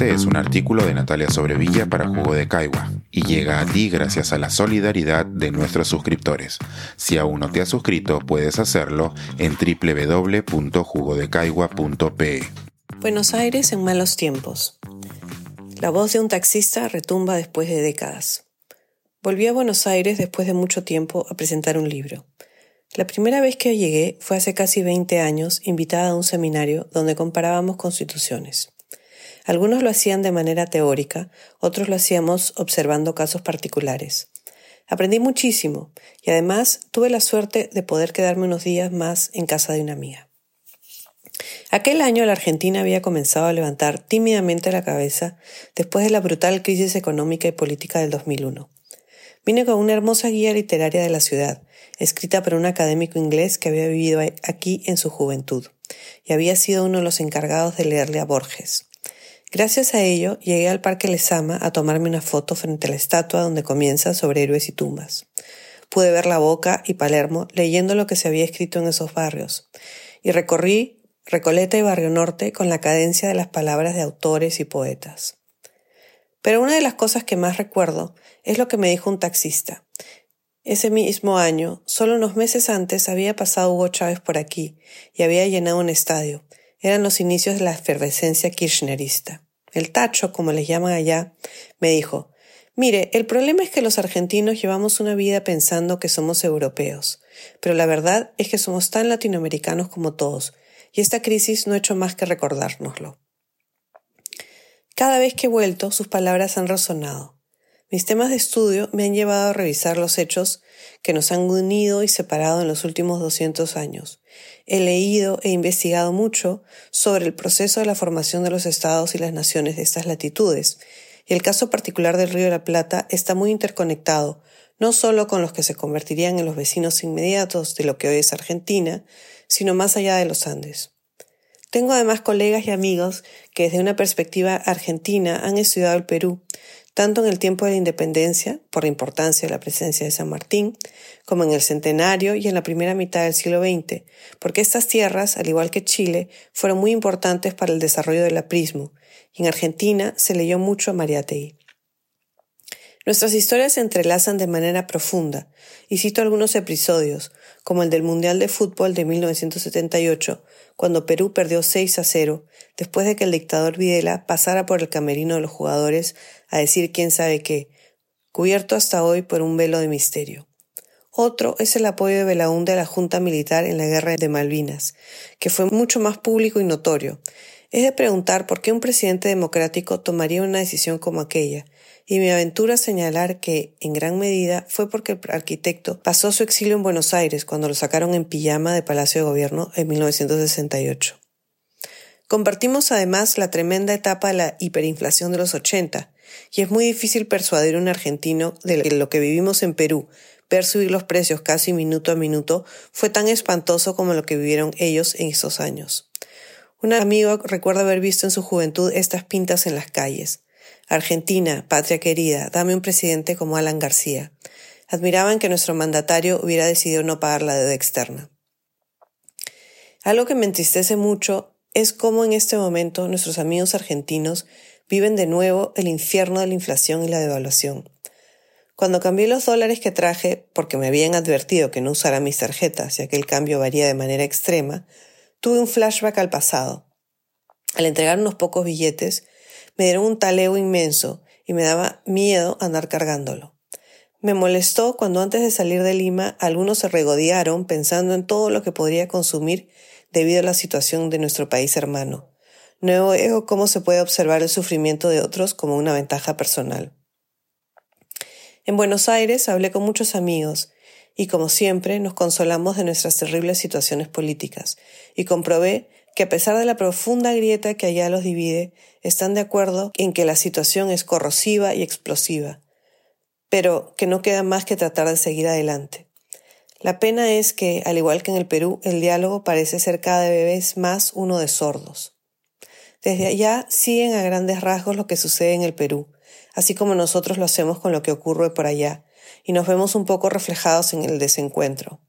Este es un artículo de Natalia Sobrevilla para Jugo de Caigua y llega a ti gracias a la solidaridad de nuestros suscriptores. Si aún no te has suscrito, puedes hacerlo en www.jugodecaigua.pe. Buenos Aires en malos tiempos. La voz de un taxista retumba después de décadas. Volví a Buenos Aires después de mucho tiempo a presentar un libro. La primera vez que llegué fue hace casi 20 años, invitada a un seminario donde comparábamos constituciones. Algunos lo hacían de manera teórica, otros lo hacíamos observando casos particulares. Aprendí muchísimo y además tuve la suerte de poder quedarme unos días más en casa de una amiga. Aquel año la Argentina había comenzado a levantar tímidamente la cabeza después de la brutal crisis económica y política del 2001. Vine con una hermosa guía literaria de la ciudad, escrita por un académico inglés que había vivido aquí en su juventud, y había sido uno de los encargados de leerle a Borges. Gracias a ello, llegué al Parque Lesama a tomarme una foto frente a la estatua donde comienza sobre héroes y tumbas. Pude ver la Boca y Palermo leyendo lo que se había escrito en esos barrios, y recorrí Recoleta y Barrio Norte con la cadencia de las palabras de autores y poetas. Pero una de las cosas que más recuerdo es lo que me dijo un taxista. Ese mismo año, solo unos meses antes, había pasado Hugo Chávez por aquí y había llenado un estadio. Eran los inicios de la efervescencia kirchnerista. El tacho, como les llaman allá, me dijo, Mire, el problema es que los argentinos llevamos una vida pensando que somos europeos, pero la verdad es que somos tan latinoamericanos como todos, y esta crisis no ha hecho más que recordárnoslo. Cada vez que he vuelto, sus palabras han resonado. Mis temas de estudio me han llevado a revisar los hechos que nos han unido y separado en los últimos 200 años. He leído e investigado mucho sobre el proceso de la formación de los estados y las naciones de estas latitudes, y el caso particular del Río de la Plata está muy interconectado, no solo con los que se convertirían en los vecinos inmediatos de lo que hoy es Argentina, sino más allá de los Andes. Tengo además colegas y amigos que desde una perspectiva argentina han estudiado el Perú, tanto en el tiempo de la independencia, por la importancia de la presencia de San Martín, como en el centenario y en la primera mitad del siglo XX, porque estas tierras, al igual que Chile, fueron muy importantes para el desarrollo del aprismo, y en Argentina se leyó mucho a Mariátegui. Nuestras historias se entrelazan de manera profunda, y cito algunos episodios, como el del Mundial de Fútbol de 1978, cuando Perú perdió 6 a 0, después de que el dictador Videla pasara por el camerino de los jugadores a decir quién sabe qué, cubierto hasta hoy por un velo de misterio. Otro es el apoyo de Belaúnde a la Junta Militar en la Guerra de Malvinas, que fue mucho más público y notorio. Es de preguntar por qué un presidente democrático tomaría una decisión como aquella, y me aventura a señalar que, en gran medida, fue porque el arquitecto pasó su exilio en Buenos Aires cuando lo sacaron en pijama de Palacio de Gobierno en 1968. Compartimos además la tremenda etapa de la hiperinflación de los 80, y es muy difícil persuadir a un argentino de lo que vivimos en Perú, ver subir los precios casi minuto a minuto, fue tan espantoso como lo que vivieron ellos en esos años. Un amigo recuerda haber visto en su juventud estas pintas en las calles. Argentina, patria querida, dame un presidente como Alan García. Admiraban que nuestro mandatario hubiera decidido no pagar la deuda externa. Algo que me entristece mucho es cómo en este momento nuestros amigos argentinos viven de nuevo el infierno de la inflación y la devaluación. Cuando cambié los dólares que traje, porque me habían advertido que no usara mis tarjetas, ya que el cambio varía de manera extrema, tuve un flashback al pasado. Al entregar unos pocos billetes, me dieron un taleo inmenso y me daba miedo andar cargándolo. Me molestó cuando antes de salir de Lima algunos se regodearon pensando en todo lo que podría consumir debido a la situación de nuestro país hermano. No veo cómo se puede observar el sufrimiento de otros como una ventaja personal. En Buenos Aires hablé con muchos amigos y como siempre nos consolamos de nuestras terribles situaciones políticas y comprobé que a pesar de la profunda grieta que allá los divide, están de acuerdo en que la situación es corrosiva y explosiva, pero que no queda más que tratar de seguir adelante. La pena es que, al igual que en el Perú, el diálogo parece ser cada vez más uno de sordos. Desde allá siguen a grandes rasgos lo que sucede en el Perú, así como nosotros lo hacemos con lo que ocurre por allá, y nos vemos un poco reflejados en el desencuentro.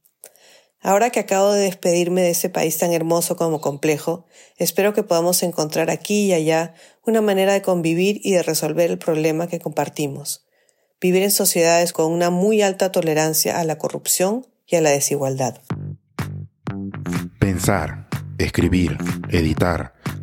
Ahora que acabo de despedirme de ese país tan hermoso como complejo, espero que podamos encontrar aquí y allá una manera de convivir y de resolver el problema que compartimos. Vivir en sociedades con una muy alta tolerancia a la corrupción y a la desigualdad. Pensar, escribir, editar,